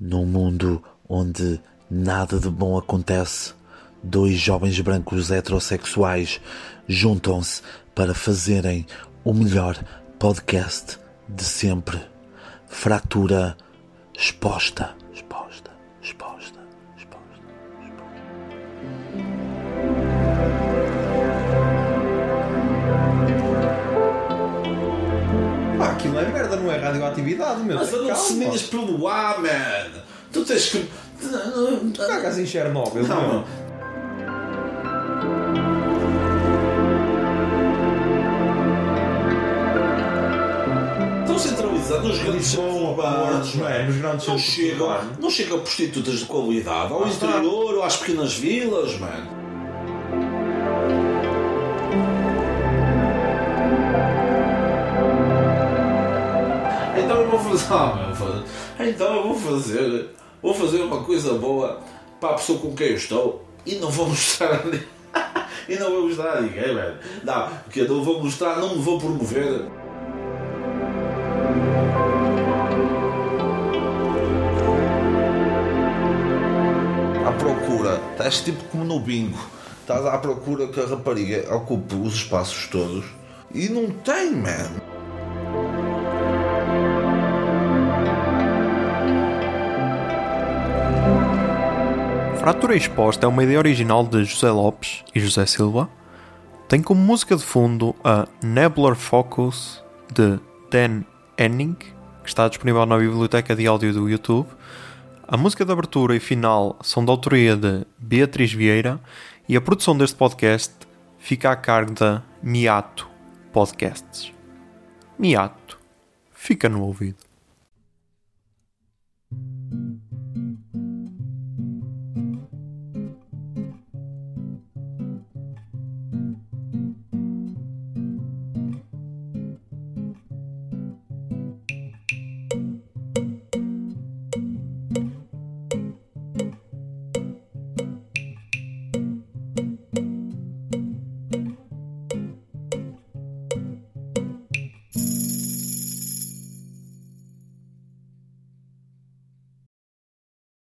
Num mundo onde nada de bom acontece, dois jovens brancos heterossexuais juntam-se para fazerem o melhor podcast de sempre. Fratura exposta, Pá, aquilo é merda, não é radioatividade, meu. Mas Calma. semilhas pelo ar, man. Tu tens que. Tu cagas em Chernobyl, Não, meu. Estão centralizados nos grandes Lisboa, centros urbanos, Porto, não é? Nos grandes Não chegam, não chegam prostitutas de qualidade ao Ah, está. interior ou às pequenas vilas, mano. Então eu vou fazer. Ah, meu, Então eu vou fazer. Vou fazer uma coisa boa para a pessoa com quem eu estou e não vou mostrar a ninguém. E não vou mostrar a ninguém, velho. Não, porque não vou mostrar, não me vou promover. à procura, estás tipo como no bingo, estás à procura que a rapariga ocupe os espaços todos e não tem, man. Fratura Exposta é uma ideia original de José Lopes e José Silva. Tem como música de fundo a Nebular Focus de Dan Henning, que está disponível na biblioteca de áudio do YouTube. A música de abertura e final são da autoria de Beatriz Vieira e a produção deste podcast fica a cargo da Miato Podcasts. Miato, fica no ouvido.